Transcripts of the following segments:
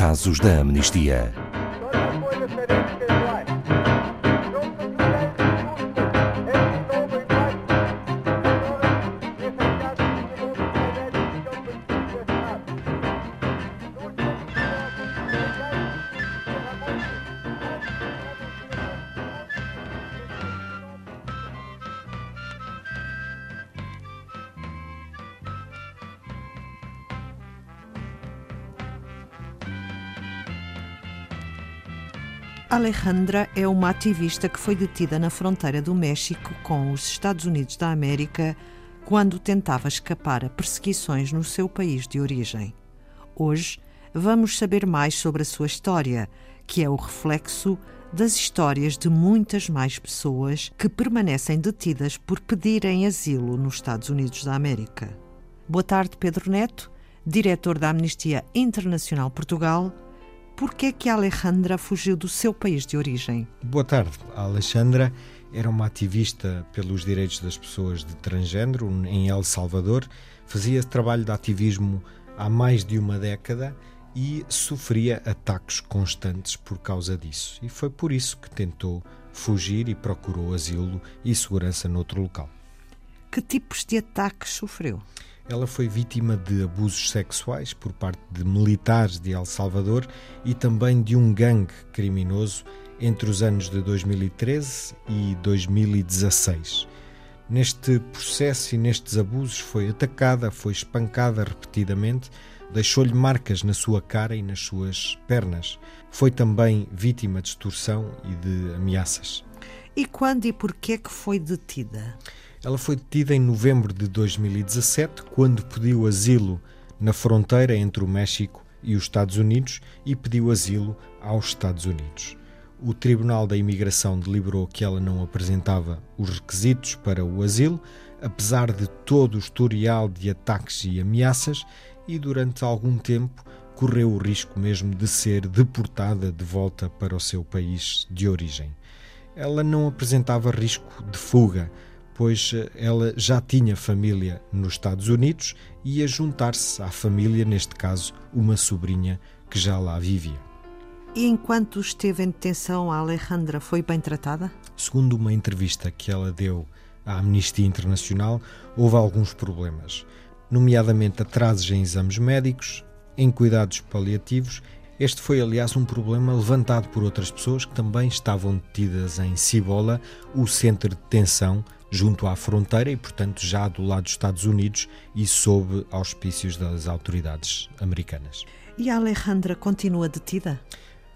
Casos da Amnistia. Alejandra é uma ativista que foi detida na fronteira do México com os Estados Unidos da América quando tentava escapar a perseguições no seu país de origem. Hoje vamos saber mais sobre a sua história, que é o reflexo das histórias de muitas mais pessoas que permanecem detidas por pedirem asilo nos Estados Unidos da América. Boa tarde, Pedro Neto, diretor da Amnistia Internacional Portugal por que é que a Alejandra fugiu do seu país de origem? Boa tarde. A Alexandra era uma ativista pelos direitos das pessoas de transgênero em El Salvador, fazia trabalho de ativismo há mais de uma década e sofria ataques constantes por causa disso. E foi por isso que tentou fugir e procurou asilo e segurança noutro local. Que tipos de ataques sofreu? Ela foi vítima de abusos sexuais por parte de militares de El Salvador e também de um gangue criminoso entre os anos de 2013 e 2016. Neste processo e nestes abusos foi atacada, foi espancada repetidamente, deixou-lhe marcas na sua cara e nas suas pernas. Foi também vítima de extorsão e de ameaças. E quando e porquê que foi detida? Ela foi detida em novembro de 2017, quando pediu asilo na fronteira entre o México e os Estados Unidos e pediu asilo aos Estados Unidos. O Tribunal da Imigração deliberou que ela não apresentava os requisitos para o asilo, apesar de todo o historial de ataques e ameaças, e durante algum tempo correu o risco mesmo de ser deportada de volta para o seu país de origem. Ela não apresentava risco de fuga, pois eh, ela já tinha família nos Estados Unidos e ia juntar-se à família, neste caso, uma sobrinha que já lá vivia. E enquanto esteve em detenção, a Alejandra foi bem tratada? Segundo uma entrevista que ela deu à Amnistia Internacional, houve alguns problemas, nomeadamente atrasos em exames médicos, em cuidados paliativos. Este foi, aliás, um problema levantado por outras pessoas que também estavam detidas em Cibola, o centro de detenção junto à fronteira e, portanto, já do lado dos Estados Unidos e sob auspícios das autoridades americanas. E a Alejandra continua detida?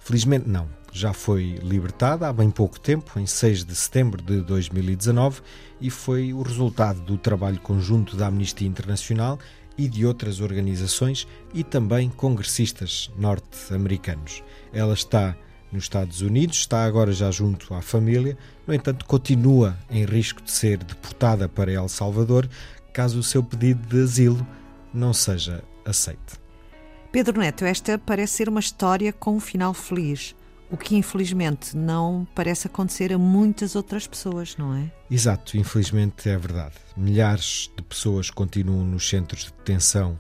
Felizmente não. Já foi libertada há bem pouco tempo, em 6 de setembro de 2019, e foi o resultado do trabalho conjunto da Amnistia Internacional e de outras organizações e também congressistas norte-americanos. Ela está nos Estados Unidos, está agora já junto à família, no entanto, continua em risco de ser deportada para El Salvador caso o seu pedido de asilo não seja aceite. Pedro Neto, esta parece ser uma história com um final feliz, o que infelizmente não parece acontecer a muitas outras pessoas, não é? Exato, infelizmente é verdade. Milhares de pessoas continuam nos centros de detenção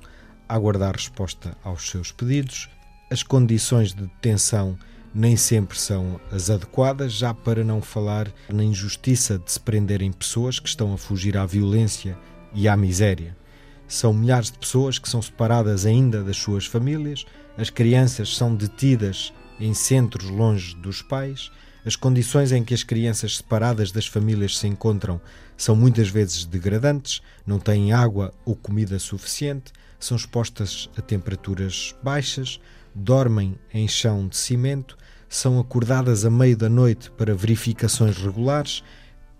a aguardar resposta aos seus pedidos. As condições de detenção nem sempre são as adequadas, já para não falar na injustiça de se prenderem pessoas que estão a fugir à violência e à miséria. São milhares de pessoas que são separadas ainda das suas famílias, as crianças são detidas em centros longe dos pais, as condições em que as crianças separadas das famílias se encontram são muitas vezes degradantes, não têm água ou comida suficiente, são expostas a temperaturas baixas, dormem em chão de cimento, são acordadas a meio da noite para verificações regulares,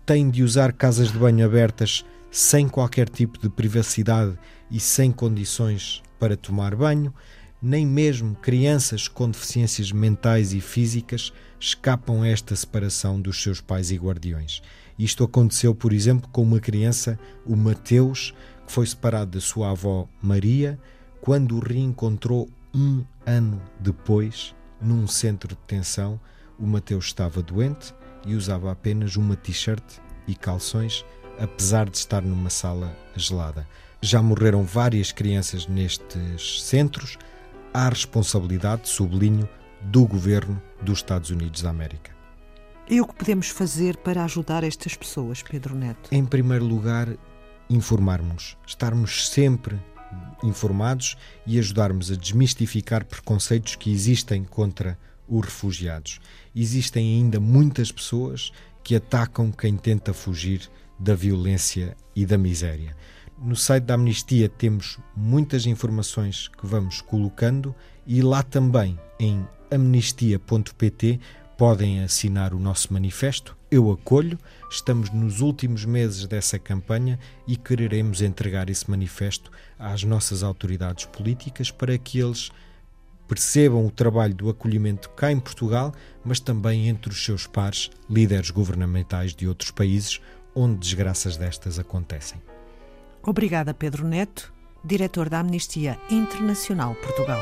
têm de usar casas de banho abertas sem qualquer tipo de privacidade e sem condições para tomar banho, nem mesmo crianças com deficiências mentais e físicas escapam a esta separação dos seus pais e guardiões. Isto aconteceu, por exemplo, com uma criança, o Mateus, que foi separado da sua avó Maria, quando o reencontrou um ano depois num centro de detenção, o Mateus estava doente e usava apenas uma t-shirt e calções, apesar de estar numa sala gelada. Já morreram várias crianças nestes centros, à responsabilidade, sublinho, do governo dos Estados Unidos da América. E o que podemos fazer para ajudar estas pessoas, Pedro Neto? Em primeiro lugar, informarmos, estarmos sempre informados e ajudarmos a desmistificar preconceitos que existem contra os refugiados. Existem ainda muitas pessoas que atacam quem tenta fugir da violência e da miséria. No site da Amnistia temos muitas informações que vamos colocando e lá também em amnistia.pt podem assinar o nosso manifesto. Eu acolho. Estamos nos últimos meses dessa campanha e quereremos entregar esse manifesto às nossas autoridades políticas para que eles percebam o trabalho do acolhimento cá em Portugal, mas também entre os seus pares, líderes governamentais de outros países onde desgraças destas acontecem. Obrigada, Pedro Neto, diretor da Amnistia Internacional Portugal.